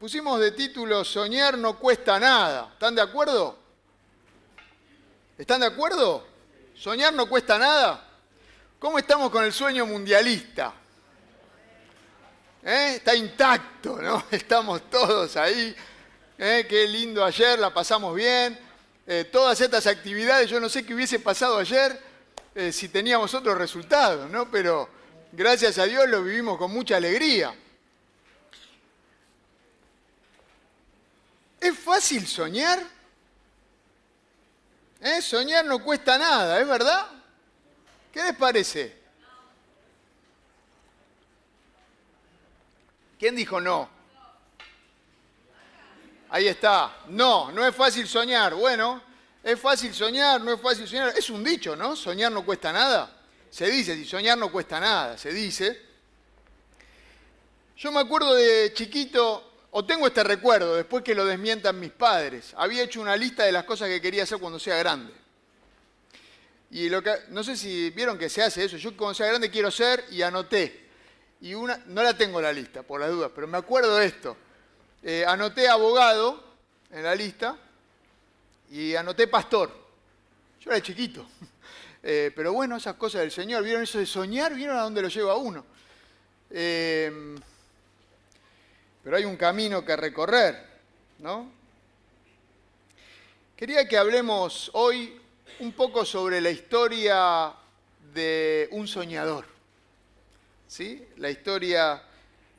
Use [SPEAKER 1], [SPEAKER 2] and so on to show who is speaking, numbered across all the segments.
[SPEAKER 1] pusimos de título Soñar no cuesta nada. ¿Están de acuerdo? ¿Están de acuerdo? ¿Soñar no cuesta nada? ¿Cómo estamos con el sueño mundialista? ¿Eh? Está intacto, ¿no? Estamos todos ahí. ¿Eh? Qué lindo ayer, la pasamos bien. Eh, todas estas actividades, yo no sé qué hubiese pasado ayer si teníamos otros resultados, ¿no? Pero gracias a Dios lo vivimos con mucha alegría. ¿Es fácil soñar? ¿Eh? Soñar no cuesta nada, ¿es verdad? ¿Qué les parece? ¿Quién dijo no? Ahí está. No, no es fácil soñar. Bueno, es fácil soñar, no es fácil soñar. Es un dicho, ¿no? Soñar no cuesta nada. Se dice, si soñar no cuesta nada, se dice. Yo me acuerdo de chiquito, o tengo este recuerdo, después que lo desmientan mis padres, había hecho una lista de las cosas que quería hacer cuando sea grande. Y lo que, no sé si vieron que se hace eso, yo cuando sea grande quiero ser y anoté. Y una, no la tengo la lista, por las dudas, pero me acuerdo de esto. Eh, anoté abogado en la lista y anoté pastor. Yo era chiquito. Eh, pero bueno, esas cosas del Señor, ¿vieron eso de soñar? ¿Vieron a dónde lo lleva uno? Eh, pero hay un camino que recorrer, ¿no? Quería que hablemos hoy un poco sobre la historia de un soñador, ¿sí? La historia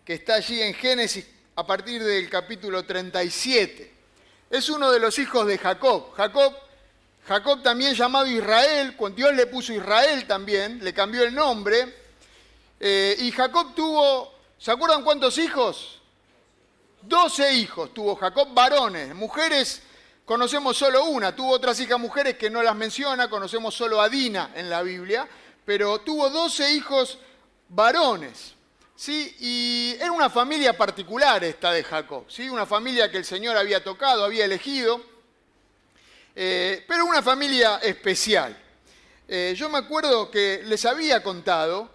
[SPEAKER 1] que está allí en Génesis a partir del capítulo 37. Es uno de los hijos de Jacob. Jacob, Jacob también llamado Israel, cuando Dios le puso Israel también, le cambió el nombre. Eh, y Jacob tuvo, ¿se acuerdan cuántos hijos? Doce hijos tuvo Jacob, varones, mujeres conocemos solo una, tuvo otras hijas mujeres que no las menciona, conocemos solo a Dina en la Biblia, pero tuvo doce hijos varones. ¿sí? Y era una familia particular esta de Jacob, ¿sí? una familia que el Señor había tocado, había elegido, eh, pero una familia especial. Eh, yo me acuerdo que les había contado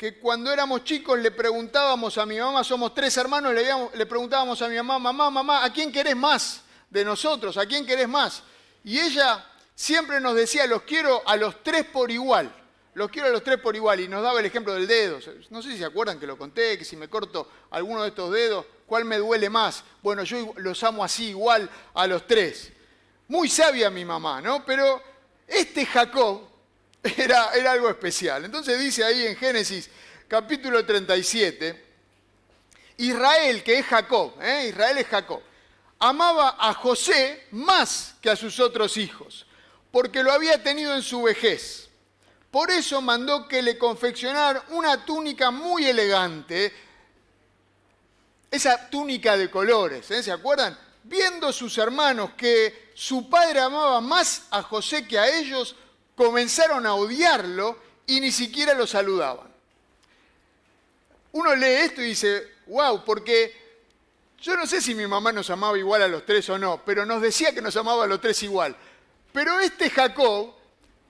[SPEAKER 1] que cuando éramos chicos le preguntábamos a mi mamá, somos tres hermanos, le, preguntábamos a mi mamá, mamá, mamá, ¿a quién querés más de nosotros? ¿A quién querés más? Y ella siempre nos decía, los quiero a los tres por igual, los quiero a los tres por igual, y nos daba el ejemplo del dedo. No sé si se acuerdan que lo conté, que si me corto alguno de estos dedos, ¿cuál me duele más? Bueno, yo los amo así igual a los tres. Muy sabia mi mamá, ¿no? Pero este Jacob, era, algo especial. Entonces dice ahí en Génesis capítulo 37, Israel, que es Jacob, ¿eh? Israel es Jacob, amaba a José más que a sus otros hijos, porque lo había tenido en su vejez. Por eso mandó que le confeccionaran una túnica muy elegante, esa túnica de colores, ¿eh? ¿se acuerdan? Viendo sus hermanos que su padre amaba más a José que a ellos, comenzaron a odiarlo y ni siquiera lo saludaban. Uno lee esto y dice, wow, porque yo no sé si mi mamá nos amaba igual a los tres o no, pero nos decía que nos amaba a los tres igual. Pero este Jacob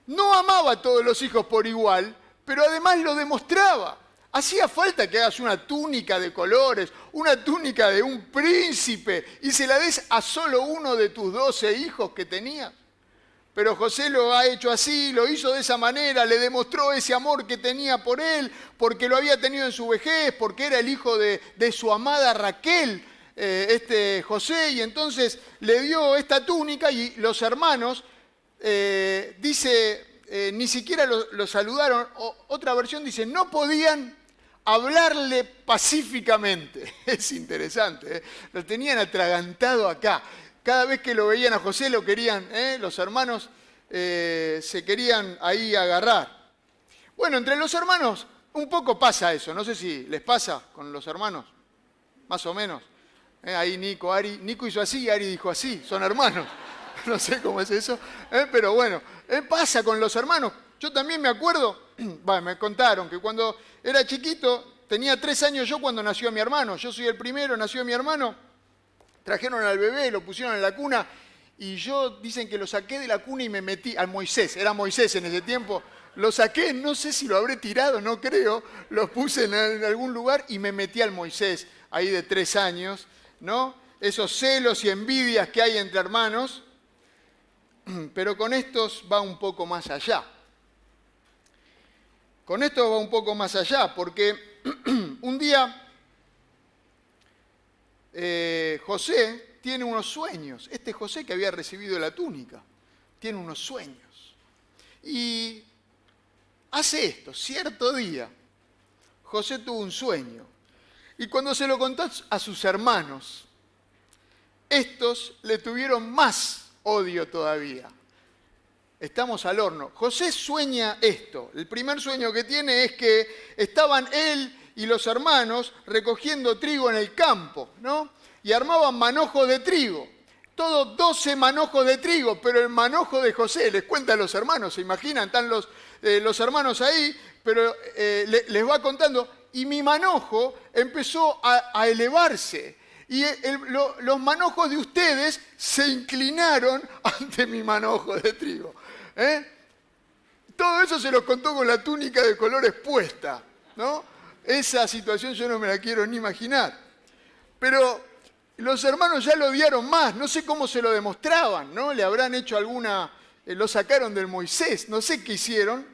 [SPEAKER 1] no amaba a todos los hijos por igual, pero además lo demostraba. Hacía falta que hagas una túnica de colores, una túnica de un príncipe, y se la des a solo uno de tus doce hijos que tenías. Pero José lo ha hecho así, lo hizo de esa manera, le demostró ese amor que tenía por él, porque lo había tenido en su vejez, porque era el hijo de, su amada Raquel, eh, este José, y entonces le dio esta túnica y los hermanos, eh, dice, eh, ni siquiera lo, saludaron, otra versión dice, no podían hablarle pacíficamente. Es interesante, lo tenían atragantado acá cada vez que lo veían a José lo querían, ¿eh? los hermanos eh, se querían ahí agarrar. Bueno, entre los hermanos un poco pasa eso, no sé si les pasa con los hermanos, más o menos. ¿eh? Ahí Nico, Ari, Nico hizo así Ari dijo así, son hermanos. No sé cómo es eso, pero bueno, pasa con los hermanos. Yo también me acuerdo, me contaron que cuando era chiquito, tenía tres años yo cuando nació mi hermano, yo soy el primero, nació mi hermano Trajeron al bebé, lo pusieron en la cuna y yo dicen que lo saqué de la cuna y me metí al Moisés, era Moisés en ese tiempo. Lo saqué, no sé si lo habré tirado, no creo, lo puse en algún lugar y me metí al Moisés ahí de tres años. ¿no? Esos celos y envidias que hay entre hermanos, pero con estos va un poco más allá. Con esto va un poco más allá, porque un día eh, José tiene unos sueños. Este José que había recibido la túnica, tiene unos sueños. Y hace esto, cierto día, José tuvo un sueño. Y cuando se lo contó a sus hermanos, estos le tuvieron más odio todavía. Estamos al horno. José sueña esto. El primer sueño que tiene es que estaban él y los hermanos recogiendo trigo en el campo, ¿no? Y armaban manojos de trigo. Todos 12 manojos de trigo, pero el manojo de José, les cuenta a los hermanos, se imaginan, están los, eh, los hermanos ahí, pero eh, les va contando, y mi manojo empezó a, elevarse. Y los manojos de ustedes se inclinaron ante mi manojo de trigo. ¿eh? Todo eso se los contó con la túnica de colores puesta. ¿no? Esa situación yo no me la quiero ni imaginar. Pero los hermanos ya lo odiaron más, no sé cómo se lo demostraban, ¿no? Le habrán hecho alguna, eh, lo sacaron del Moisés, no sé qué hicieron,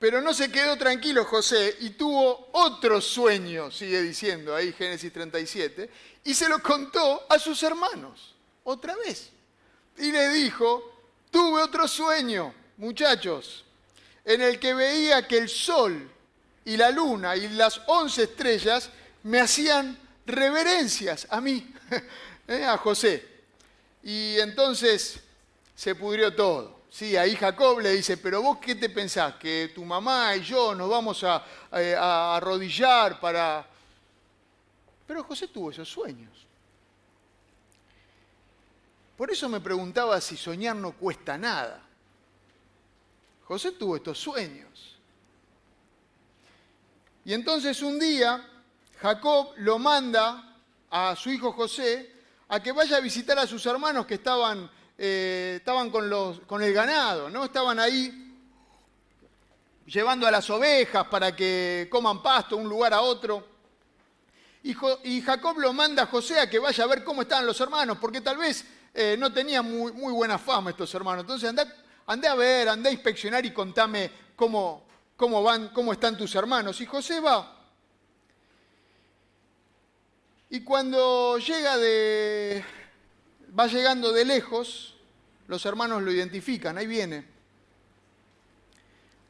[SPEAKER 1] pero no se quedó tranquilo José y tuvo otro sueño, sigue diciendo ahí Génesis 37, y se lo contó a sus hermanos, otra vez. Y le dijo, tuve otro sueño, muchachos, en el que veía que el sol y la luna y las once estrellas me hacían reverencias a mí, eh, a José. Y entonces se pudrió todo. Sí, ahí Jacob le dice, pero vos qué te pensás, que tu mamá y yo nos vamos a, a arrodillar para... Pero José tuvo esos sueños. Por eso me preguntaba si soñar no cuesta nada. José tuvo estos sueños. Y entonces un día Jacob lo manda a su hijo José a que vaya a visitar a sus hermanos que estaban eh, estaban con, los, con el ganado, ¿no? Estaban ahí llevando a las ovejas para que coman pasto un lugar a otro. Y, Jacob lo manda a José a que vaya a ver cómo estaban los hermanos, porque tal vez eh, no tenían muy, muy, buena fama estos hermanos. Entonces andé, a ver, andé a inspeccionar y contame cómo, cómo van, cómo están tus hermanos. Y José va. Y cuando llega de, va llegando de lejos, los hermanos lo identifican, ahí viene.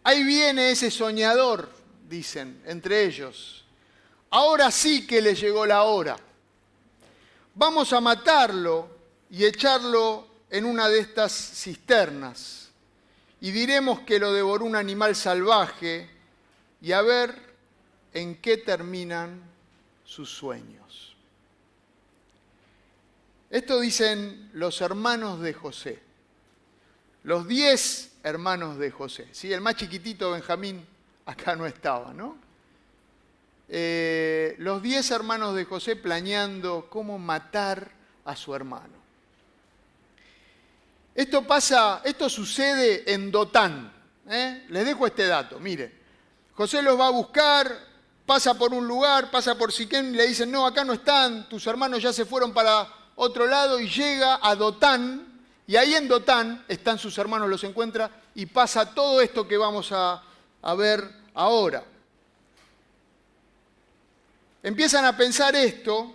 [SPEAKER 1] Ahí viene ese soñador, dicen entre ellos. Ahora sí que le llegó la hora. Vamos a matarlo y echarlo en una de estas cisternas. Y diremos que lo devoró un animal salvaje y a ver en qué terminan sus sueños. Esto dicen los hermanos de José los diez hermanos de José. ¿sí? El más chiquitito, Benjamín, acá no estaba, ¿no? Eh, los diez hermanos de José planeando cómo matar a su hermano. Esto pasa, esto sucede en Dotán. ¿eh? Les dejo este dato, mire. José los va a buscar, pasa por un lugar, pasa por Siquén, le dicen, no, acá no están, tus hermanos ya se fueron para otro lado y llega a Dotán, y ahí en Dotán están sus hermanos, los encuentra y pasa todo esto que vamos a, ver ahora. Empiezan a pensar esto,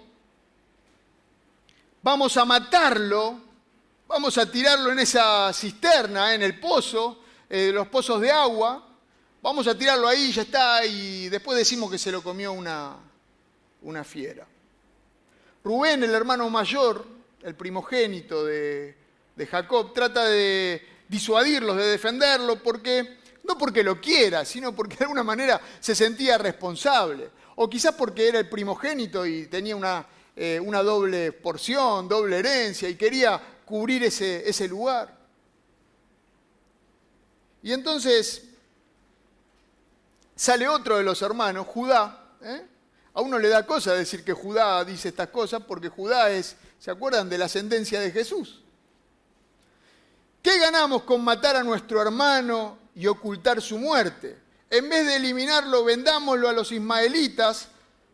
[SPEAKER 1] vamos a matarlo, vamos a tirarlo en esa cisterna, en el pozo, eh, los pozos de agua, vamos a tirarlo ahí, ya está, y después decimos que se lo comió una, una fiera. Rubén, el hermano mayor, el primogénito de, de Jacob, trata de disuadirlos, de defenderlo, porque, no porque lo quiera, sino porque de alguna manera se sentía responsable. O quizás porque era el primogénito y tenía una, eh, una doble porción, doble herencia y quería cubrir ese, ese lugar. Y entonces sale otro de los hermanos, Judá. ¿eh? A uno le da cosa decir que Judá dice estas cosas porque Judá es, ¿se acuerdan de la ascendencia de Jesús? ¿Qué ganamos con matar a nuestro hermano y ocultar su muerte? En vez de eliminarlo, vendámoslo a los ismaelitas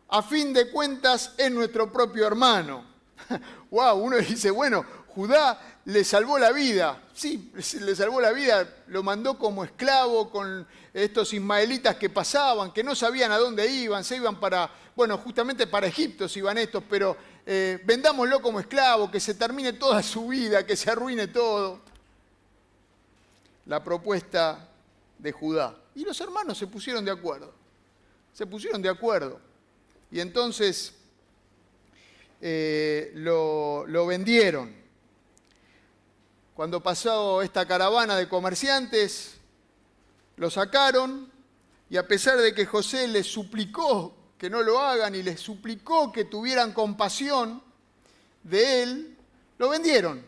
[SPEAKER 1] a fin de cuentas es nuestro propio hermano. wow, uno dice, bueno, Judá le salvó la vida. Sí, le salvó la vida, lo mandó como esclavo con estos ismaelitas que pasaban, que no sabían a dónde iban, se iban para, bueno, justamente para Egipto se iban estos, pero eh, vendámoslo como esclavo, que se termine toda su vida, que se arruine todo. La propuesta de Judá. Y los hermanos se pusieron de acuerdo. Se pusieron de acuerdo. Y entonces eh, lo, lo vendieron. Cuando pasó esta caravana de comerciantes, lo sacaron y a pesar de que José les suplicó que no lo hagan y les suplicó que tuvieran compasión de él, lo vendieron.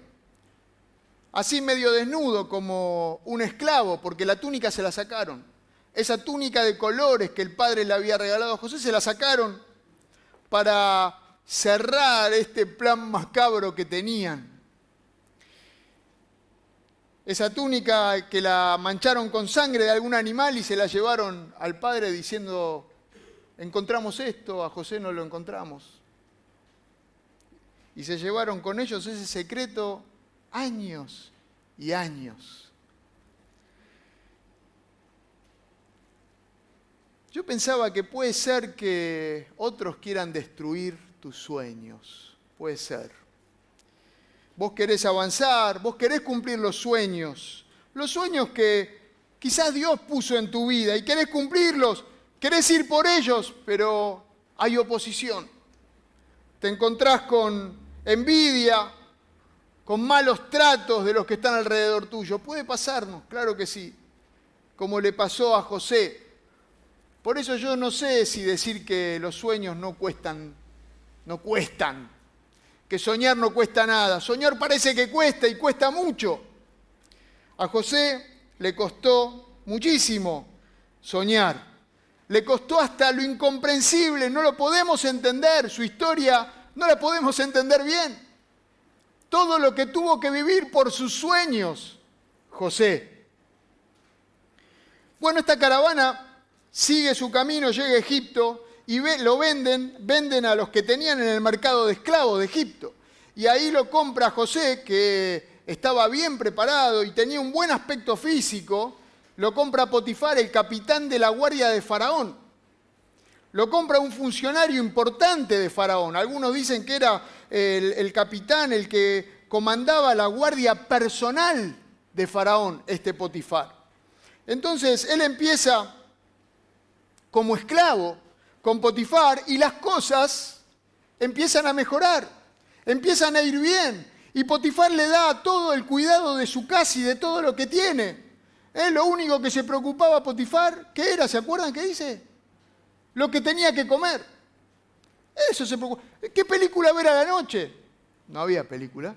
[SPEAKER 1] Así medio desnudo como un esclavo, porque la túnica se la sacaron. Esa túnica de colores que el padre le había regalado a José se la sacaron para cerrar este plan macabro que tenían. Esa túnica que la mancharon con sangre de algún animal y se la llevaron al padre diciendo, encontramos esto, a José no lo encontramos. Y se llevaron con ellos ese secreto años y años. Yo pensaba que puede ser que otros quieran destruir tus sueños. Puede ser. Vos querés avanzar, vos querés cumplir los sueños. Los sueños que quizás Dios puso en tu vida y querés cumplirlos, querés ir por ellos, pero hay oposición. Te encontrás con envidia, con malos tratos de los que están alrededor tuyo. Puede pasarnos, claro que sí, como le pasó a José por eso yo no sé si decir que los sueños no cuestan, no cuestan, que soñar no cuesta nada. Soñar parece que cuesta y cuesta mucho. A José le costó muchísimo soñar. Le costó hasta lo incomprensible, no lo podemos entender, su historia no la podemos entender bien. Todo lo que tuvo que vivir por sus sueños, José. Bueno, esta caravana sigue su camino, llega a Egipto y lo venden, venden a los que tenían en el mercado de esclavos de Egipto. Y ahí lo compra José, que estaba bien preparado y tenía un buen aspecto físico, lo compra Potifar, el capitán de la guardia de Faraón. Lo compra un funcionario importante de Faraón. Algunos dicen que era el, el capitán, el que comandaba la guardia personal de Faraón, este Potifar. Entonces él empieza como esclavo con Potifar y las cosas empiezan a mejorar, empiezan a ir bien. Y Potifar le da todo el cuidado de su casa y de todo lo que tiene. Es lo único que se preocupaba Potifar, ¿qué era? ¿Se acuerdan qué dice? Lo que tenía que comer. Eso se preocupaba. ¿Qué película ver a la noche? No había película.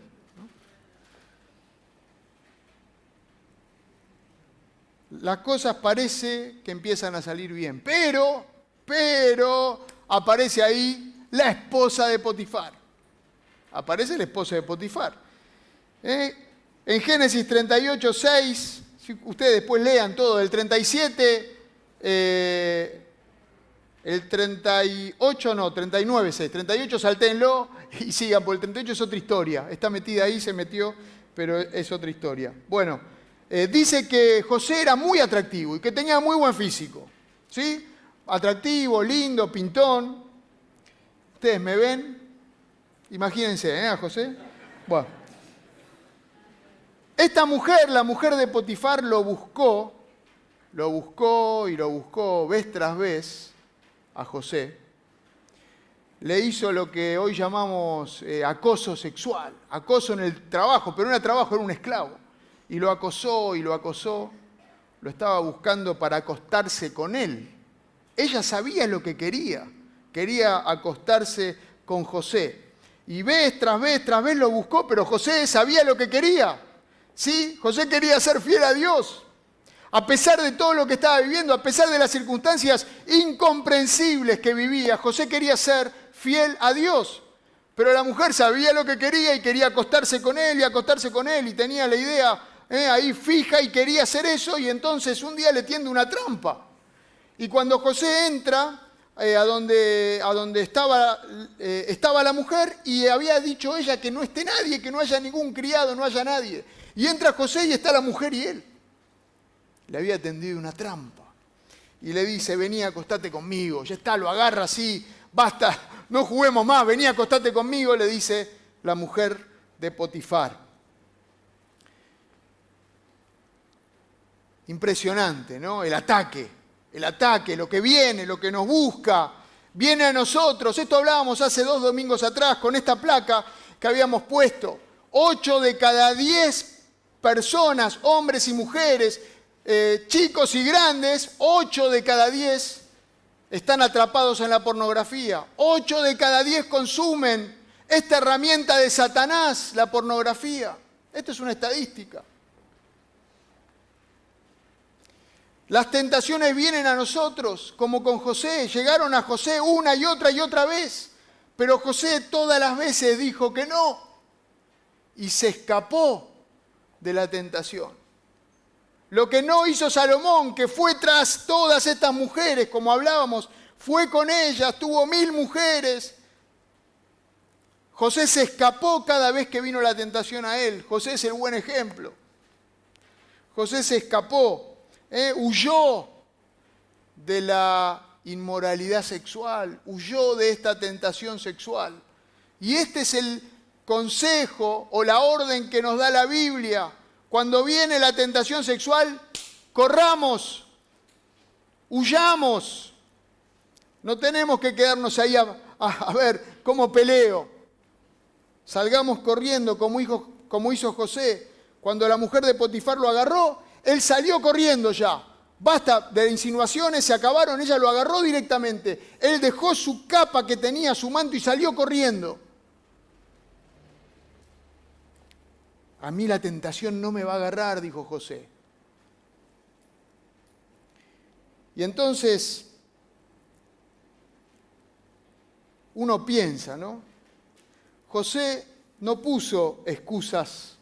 [SPEAKER 1] las cosas parece que empiezan a salir bien. Pero, pero, aparece ahí la esposa de Potifar. Aparece la esposa de Potifar. ¿Eh? En Génesis 38, 6, si ustedes después lean todo, el 37, eh, el 38, no, 39, 6, 38 salténlo y sigan, porque el 38 es otra historia. Está metida ahí, se metió, pero es otra historia. Bueno. Eh, dice que José era muy atractivo y que tenía muy buen físico. ¿Sí? Atractivo, lindo, pintón. ¿Ustedes me ven? Imagínense, ¿eh? José. Bueno. Esta mujer, la mujer de Potifar, lo buscó, lo buscó y lo buscó vez tras vez a José. Le hizo lo que hoy llamamos eh, acoso sexual, acoso en el trabajo, pero no era trabajo, era un esclavo y lo acosó y lo acosó, lo estaba buscando para acostarse con él. Ella sabía lo que quería, quería acostarse con José. Y vez tras vez tras vez lo buscó, pero José sabía lo que quería. ¿Sí? José quería ser fiel a Dios. A pesar de todo lo que estaba viviendo, a pesar de las circunstancias incomprensibles que vivía, José quería ser fiel a Dios. Pero la mujer sabía lo que quería y quería acostarse con él y acostarse con él y tenía la idea, ¿eh? ahí fija y quería hacer eso y entonces un día le tiende una trampa. Y cuando José entra eh, a donde, a donde estaba, eh, estaba la mujer y había dicho ella que no esté nadie, que no haya ningún criado, no haya nadie. Y entra José y está la mujer y él. Le había tendido una trampa. Y le dice, vení, acostate conmigo. Ya está, lo agarra así, basta, no juguemos más, vení, acostate conmigo, le dice la mujer de Potifar. Impresionante, ¿no? El ataque el ataque, lo que viene, lo que nos busca, viene a nosotros. Esto hablábamos hace dos domingos atrás con esta placa que habíamos puesto. Ocho de cada diez personas, hombres y mujeres, eh, chicos y grandes, ocho de cada diez están atrapados en la pornografía. Ocho de cada diez consumen esta herramienta de Satanás, la pornografía. Esto es una estadística. Las tentaciones vienen a nosotros, como con José. Llegaron a José una y otra y otra vez. Pero José todas las veces dijo que no. Y se escapó de la tentación. Lo que no hizo Salomón, que fue tras todas estas mujeres, como hablábamos, fue con ellas, tuvo mil mujeres. José se escapó cada vez que vino la tentación a él. José es el buen ejemplo. José se escapó. ¿Eh? huyó de la inmoralidad sexual, huyó de esta tentación sexual. Y este es el consejo o la orden que nos da la Biblia. Cuando viene la tentación sexual, corramos, huyamos. No tenemos que quedarnos ahí a, ver cómo peleo. Salgamos corriendo como, como hizo José. Cuando la mujer de Potifar lo agarró, él salió corriendo ya. Basta de insinuaciones, se acabaron, ella lo agarró directamente. Él dejó su capa que tenía, su manto y salió corriendo. A mí la tentación no me va a agarrar, dijo José. Y entonces uno piensa, ¿no? José no puso excusas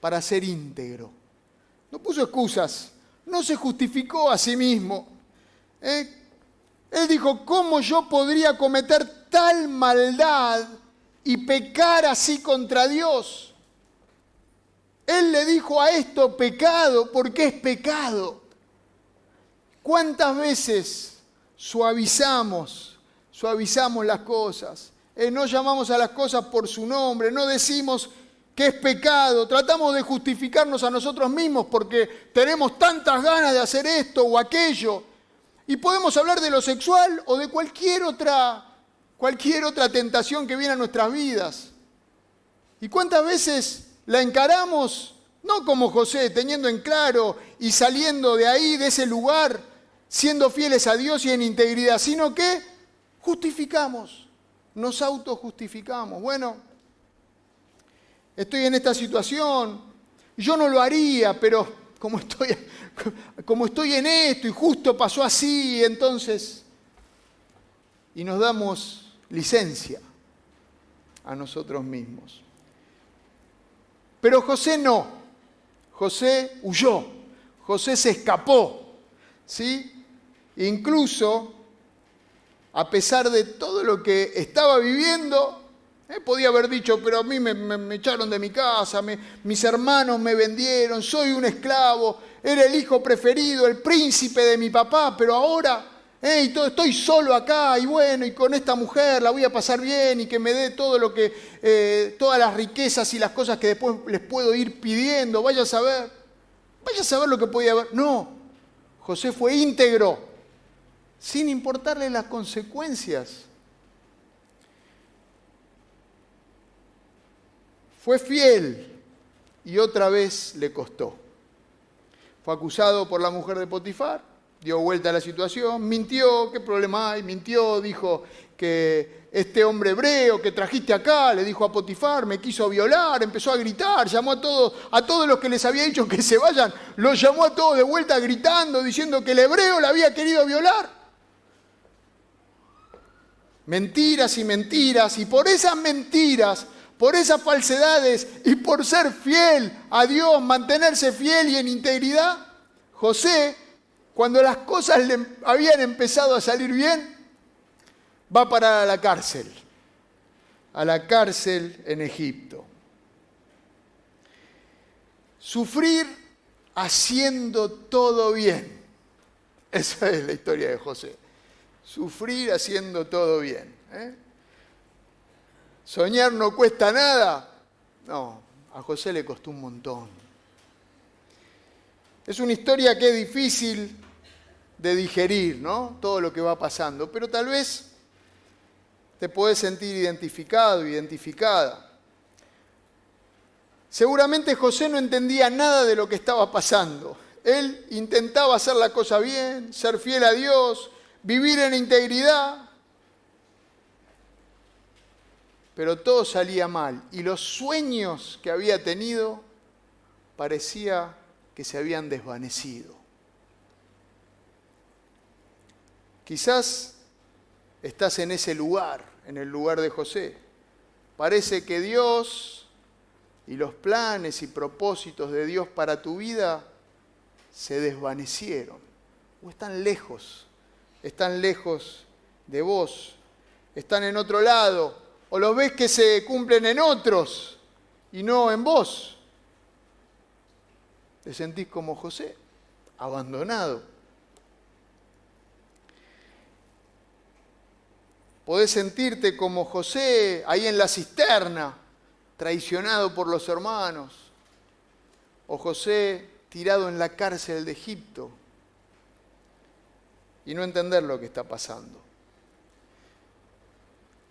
[SPEAKER 1] para ser íntegro. No puso excusas, no se justificó a sí mismo. ¿eh? Él dijo, ¿cómo yo podría cometer tal maldad y pecar así contra Dios? Él le dijo a esto pecado porque es pecado. ¿Cuántas veces suavizamos, suavizamos las cosas? Eh, no llamamos a las cosas por su nombre, no decimos que es pecado, tratamos de justificarnos a nosotros mismos porque tenemos tantas ganas de hacer esto o aquello. Y podemos hablar de lo sexual o de cualquier otra, cualquier otra tentación que viene a nuestras vidas. ¿Y cuántas veces la encaramos, no como José, teniendo en claro y saliendo de ahí, de ese lugar, siendo fieles a Dios y en integridad, sino que justificamos, nos autojustificamos? Bueno, estoy en esta situación, yo no lo haría, pero como estoy, en esto y justo pasó así, entonces, y nos damos licencia a nosotros mismos. Pero José no, José huyó, José se escapó, ¿sí? Incluso, a pesar de todo lo que estaba viviendo, eh, podía haber dicho, pero a mí me, echaron de mi casa, mis hermanos me vendieron, soy un esclavo, era el hijo preferido, el príncipe de mi papá, pero ahora eh, estoy solo acá y bueno, y con esta mujer la voy a pasar bien y que me dé todo lo que, eh, todas las riquezas y las cosas que después les puedo ir pidiendo, vaya a saber, vaya a saber lo que podía haber. No, José fue íntegro, sin importarle las consecuencias. Fue fiel y otra vez le costó. Fue acusado por la mujer de Potifar, dio vuelta a la situación, mintió, ¿qué problema hay? Mintió, dijo que este hombre hebreo que trajiste acá, le dijo a Potifar, me quiso violar, empezó a gritar, llamó a todos, a todos los que les había dicho que se vayan, los llamó a todos de vuelta gritando, diciendo que el hebreo le había querido violar. Mentiras y mentiras, y por esas mentiras por esas falsedades y por ser fiel a Dios, mantenerse fiel y en integridad, José, cuando las cosas le habían empezado a salir bien, va a parar a la cárcel, a la cárcel en Egipto. Sufrir haciendo todo bien. Esa es la historia de José. Sufrir haciendo todo bien. ¿eh? ¿Soñar no cuesta nada? No, a José le costó un montón. Es una historia que es difícil de digerir, ¿no? Todo lo que va pasando, pero tal vez te puedes sentir identificado, identificada. Seguramente José no entendía nada de lo que estaba pasando. Él intentaba hacer la cosa bien, ser fiel a Dios, vivir en integridad, pero todo salía mal y los sueños que había tenido parecía que se habían desvanecido. Quizás estás en ese lugar, en el lugar de José. Parece que Dios y los planes y propósitos de Dios para tu vida se desvanecieron o están lejos, están lejos de vos, están en otro lado, o los ves que se cumplen en otros y no en vos. Te sentís como José, abandonado. Podés sentirte como José ahí en la cisterna, traicionado por los hermanos. O José tirado en la cárcel de Egipto y no entender lo que está pasando.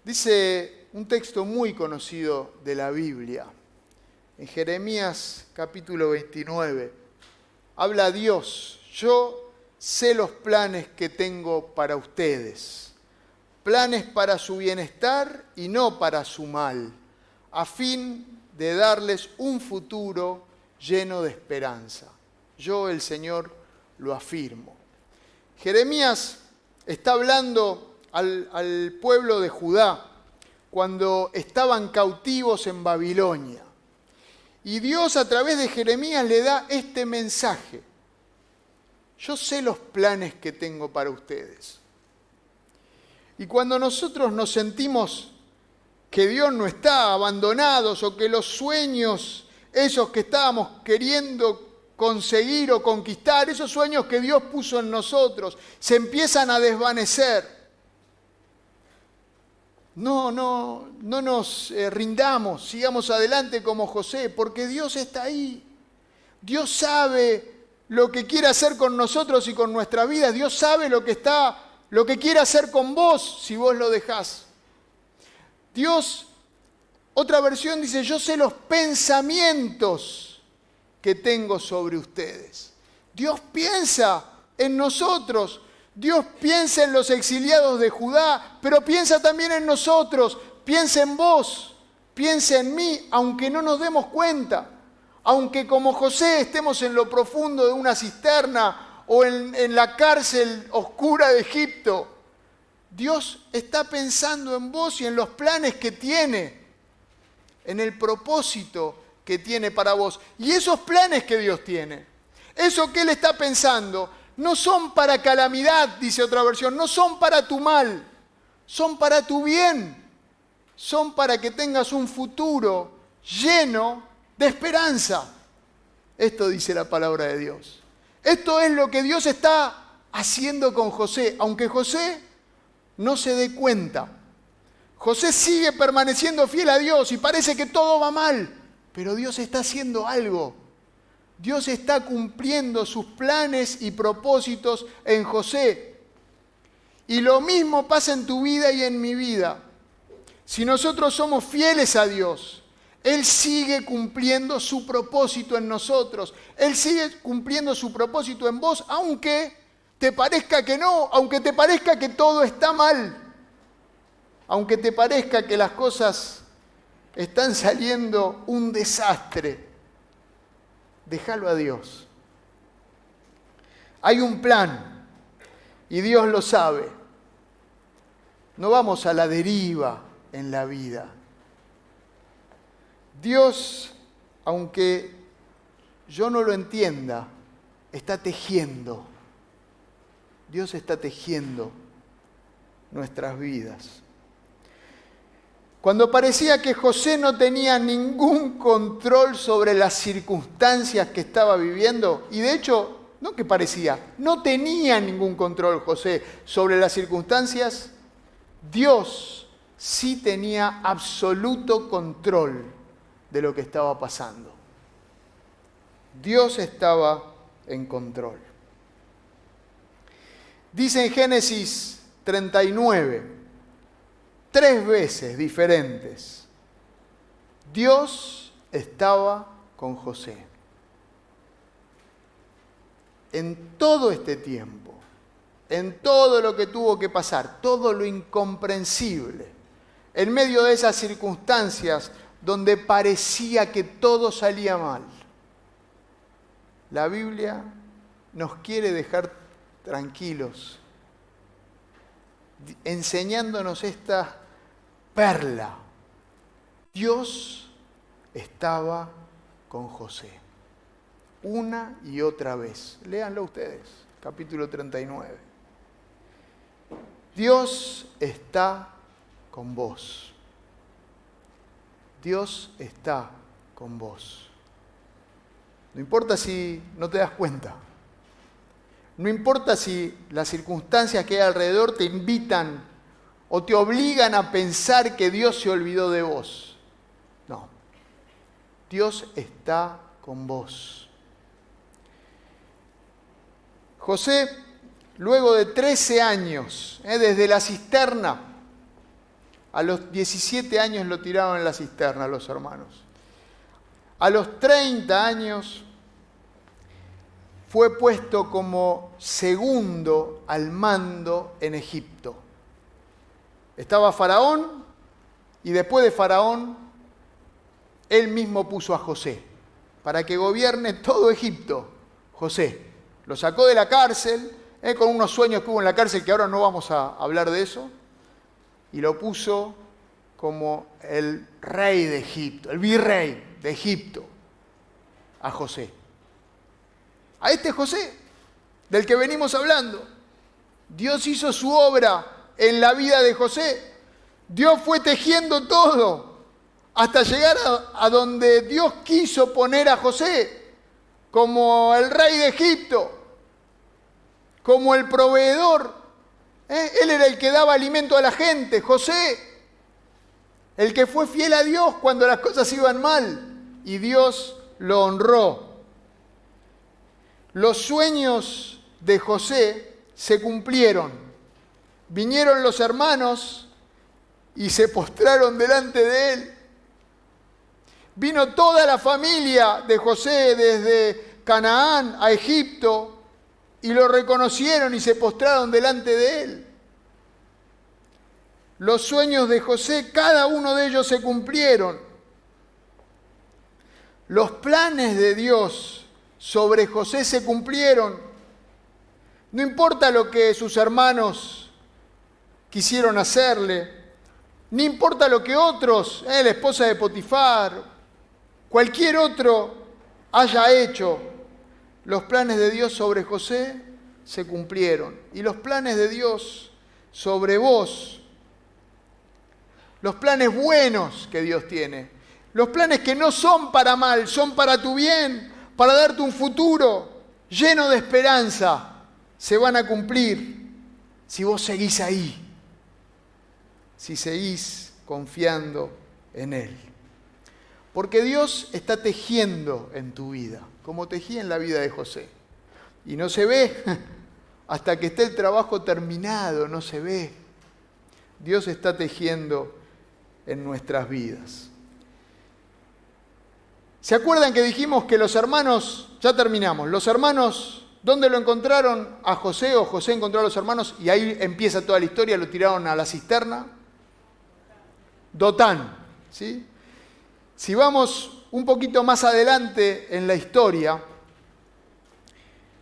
[SPEAKER 1] Dice un texto muy conocido de la Biblia, en Jeremías capítulo 29, habla Dios, yo sé los planes que tengo para ustedes, planes para su bienestar y no para su mal, a fin de darles un futuro lleno de esperanza. Yo, el Señor, lo afirmo. Jeremías está hablando al, pueblo de Judá cuando estaban cautivos en Babilonia. Y Dios a través de Jeremías le da este mensaje. Yo sé los planes que tengo para ustedes. Y cuando nosotros nos sentimos que Dios no está abandonados o que los sueños, esos que estábamos queriendo conseguir o conquistar, esos sueños que Dios puso en nosotros, se empiezan a desvanecer. No, no, no nos eh, rindamos, sigamos adelante como José, porque Dios está ahí. Dios sabe lo que quiere hacer con nosotros y con nuestra vida. Dios sabe lo que está, lo que quiere hacer con vos si vos lo dejás. Dios, otra versión dice, yo sé los pensamientos que tengo sobre ustedes. Dios piensa en nosotros, Dios piensa en los exiliados de Judá, pero piensa también en nosotros, piensa en vos, piensa en mí, aunque no nos demos cuenta, aunque como José estemos en lo profundo de una cisterna o en, en la cárcel oscura de Egipto. Dios está pensando en vos y en los planes que tiene, en el propósito que tiene para vos. Y esos planes que Dios tiene, eso que Él está pensando, no son para calamidad, dice otra versión, no son para tu mal, son para tu bien, son para que tengas un futuro lleno de esperanza. Esto dice la palabra de Dios. Esto es lo que Dios está haciendo con José, aunque José no se dé cuenta. José sigue permaneciendo fiel a Dios y parece que todo va mal, pero Dios está haciendo algo Dios está cumpliendo sus planes y propósitos en José. Y lo mismo pasa en tu vida y en mi vida. Si nosotros somos fieles a Dios, Él sigue cumpliendo su propósito en nosotros. Él sigue cumpliendo su propósito en vos, aunque te parezca que no, aunque te parezca que todo está mal, aunque te parezca que las cosas están saliendo un desastre déjalo a Dios. Hay un plan y Dios lo sabe. No vamos a la deriva en la vida. Dios, aunque yo no lo entienda, está tejiendo. Dios está tejiendo nuestras vidas. Cuando parecía que José no tenía ningún control sobre las circunstancias que estaba viviendo, y de hecho, no que parecía, no tenía ningún control José sobre las circunstancias, Dios sí tenía absoluto control de lo que estaba pasando. Dios estaba en control. Dice en Génesis 39, tres veces diferentes, Dios estaba con José. En todo este tiempo, en todo lo que tuvo que pasar, todo lo incomprensible, en medio de esas circunstancias donde parecía que todo salía mal, la Biblia nos quiere dejar tranquilos, enseñándonos esta perla. Dios estaba con José. Una y otra vez. Léanlo ustedes, capítulo 39. Dios está con vos. Dios está con vos. No importa si no te das cuenta. No importa si las circunstancias que hay alrededor te invitan o te obligan a pensar que Dios se olvidó de vos. No, Dios está con vos. José, luego de 13 años, eh, desde la cisterna, a los 17 años lo tiraron en la cisterna los hermanos. A los 30 años fue puesto como segundo al mando en Egipto. Estaba Faraón y después de Faraón, él mismo puso a José para que gobierne todo Egipto. José lo sacó de la cárcel, eh, con unos sueños que hubo en la cárcel que ahora no vamos a hablar de eso, y lo puso como el rey de Egipto, el virrey de Egipto, a José. A este José, del que venimos hablando. Dios hizo su obra en la vida de José. Dios fue tejiendo todo hasta llegar a, donde Dios quiso poner a José como el rey de Egipto, como el proveedor. ¿Eh? Él era el que daba alimento a la gente, José, el que fue fiel a Dios cuando las cosas iban mal y Dios lo honró. Los sueños de José se cumplieron vinieron los hermanos y se postraron delante de él. Vino toda la familia de José desde Canaán a Egipto y lo reconocieron y se postraron delante de él. Los sueños de José, cada uno de ellos se cumplieron. Los planes de Dios sobre José se cumplieron. No importa lo que sus hermanos quisieron hacerle, ni importa lo que otros, eh, la esposa de Potifar, cualquier otro haya hecho, los planes de Dios sobre José se cumplieron. Y los planes de Dios sobre vos, los planes buenos que Dios tiene, los planes que no son para mal, son para tu bien, para darte un futuro lleno de esperanza, se van a cumplir si vos seguís ahí si seguís confiando en Él. Porque Dios está tejiendo en tu vida, como tejía en la vida de José. Y no se ve hasta que esté el trabajo terminado, no se ve. Dios está tejiendo en nuestras vidas. ¿Se acuerdan que dijimos que los hermanos, ya terminamos, los hermanos, ¿dónde lo encontraron? A José o José encontró a los hermanos y ahí empieza toda la historia, lo tiraron a la cisterna. Dotán. ¿sí? Si vamos un poquito más adelante en la historia,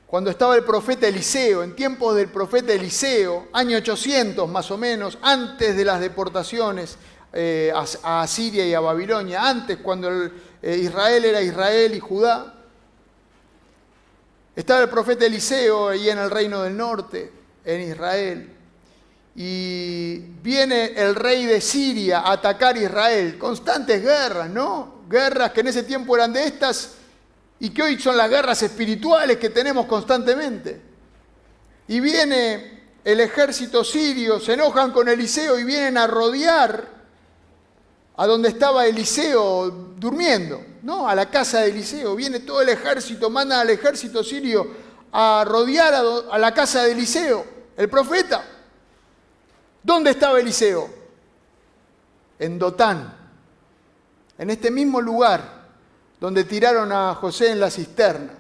[SPEAKER 1] cuando estaba el profeta Eliseo, en tiempos del profeta Eliseo, año 800 más o menos, antes de las deportaciones eh, a, Asiria y a Babilonia, antes cuando eh, Israel era Israel y Judá, estaba el profeta Eliseo ahí en el reino del norte, en Israel, y viene el rey de Siria a atacar Israel. Constantes guerras, ¿no? Guerras que en ese tiempo eran de estas y que hoy son las guerras espirituales que tenemos constantemente. Y viene el ejército sirio, se enojan con Eliseo y vienen a rodear a donde estaba Eliseo durmiendo, ¿no? A la casa de Eliseo. Viene todo el ejército, manda al ejército sirio a rodear a, la casa de Eliseo, el profeta. ¿Dónde estaba Eliseo? En Dotán, en este mismo lugar donde tiraron a José en la cisterna.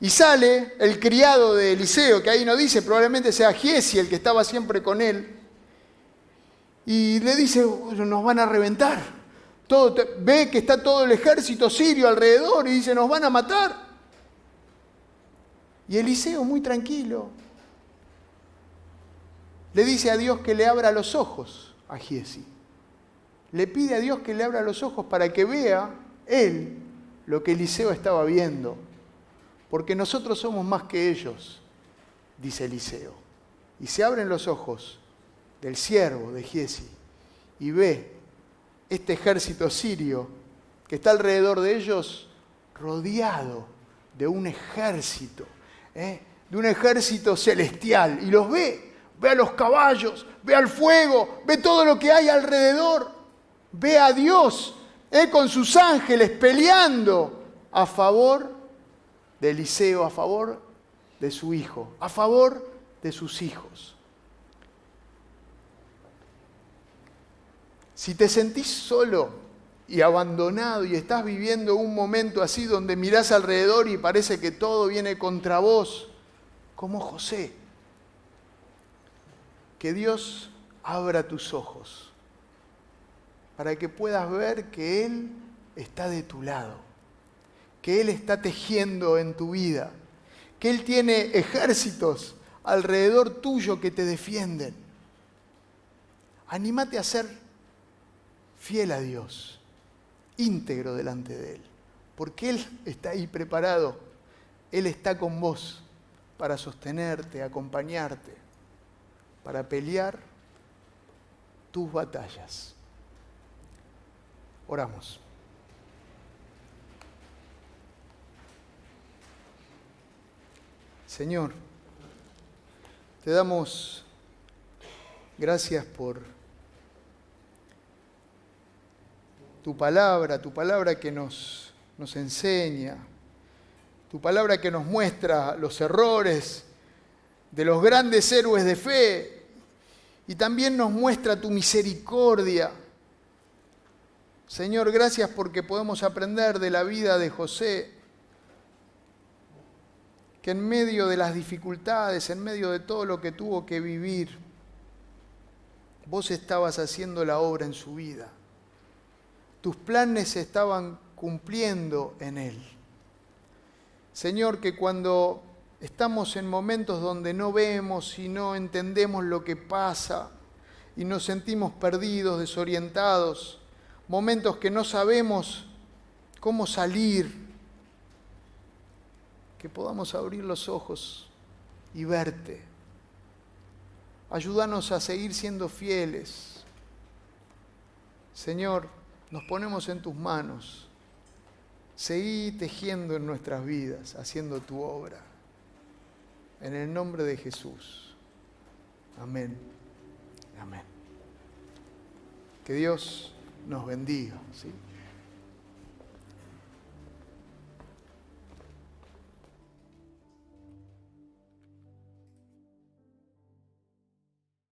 [SPEAKER 1] Y sale el criado de Eliseo, que ahí no dice, probablemente sea Giesi el que estaba siempre con él, y le dice, nos van a reventar. Todo, ve que está todo el ejército sirio alrededor y dice, nos van a matar. Y Eliseo, muy tranquilo, le dice a Dios que le abra los ojos a Giesi. Le pide a Dios que le abra los ojos para que vea él lo que Eliseo estaba viendo. Porque nosotros somos más que ellos, dice Eliseo. Y se abren los ojos del siervo de Giesi y ve este ejército sirio que está alrededor de ellos rodeado de un ejército, ¿eh? de un ejército celestial. Y los ve, ve a los caballos, ve al fuego, ve todo lo que hay alrededor, ve a Dios ¿eh? con sus ángeles peleando a favor de Eliseo, a favor de su hijo, a favor de sus hijos. Si te sentís solo y abandonado y estás viviendo un momento así donde mirás alrededor y parece que todo viene contra vos, como José, que Dios abra tus ojos para que puedas ver que Él está de tu lado, que Él está tejiendo en tu vida, que Él tiene ejércitos alrededor tuyo que te defienden. Anímate a ser fiel a Dios, íntegro delante de Él, porque Él está ahí preparado, Él está con vos para sostenerte, acompañarte, para pelear tus batallas. Oramos. Señor, te damos gracias por tu palabra, tu palabra que nos, nos enseña, tu palabra que nos muestra los errores de los grandes héroes de fe y también nos muestra tu misericordia. Señor, gracias porque podemos aprender de la vida de José, que en medio de las dificultades, en medio de todo lo que tuvo que vivir, vos estabas haciendo la obra en su vida tus planes se estaban cumpliendo en Él. Señor, que cuando estamos en momentos donde no vemos y no entendemos lo que pasa y nos sentimos perdidos, desorientados, momentos que no sabemos cómo salir, que podamos abrir los ojos y verte. Ayúdanos a seguir siendo fieles. Señor, nos ponemos en tus manos. Seguí tejiendo en nuestras vidas, haciendo tu obra. En el nombre de Jesús. Amén. Amén. Que Dios nos bendiga. ¿sí?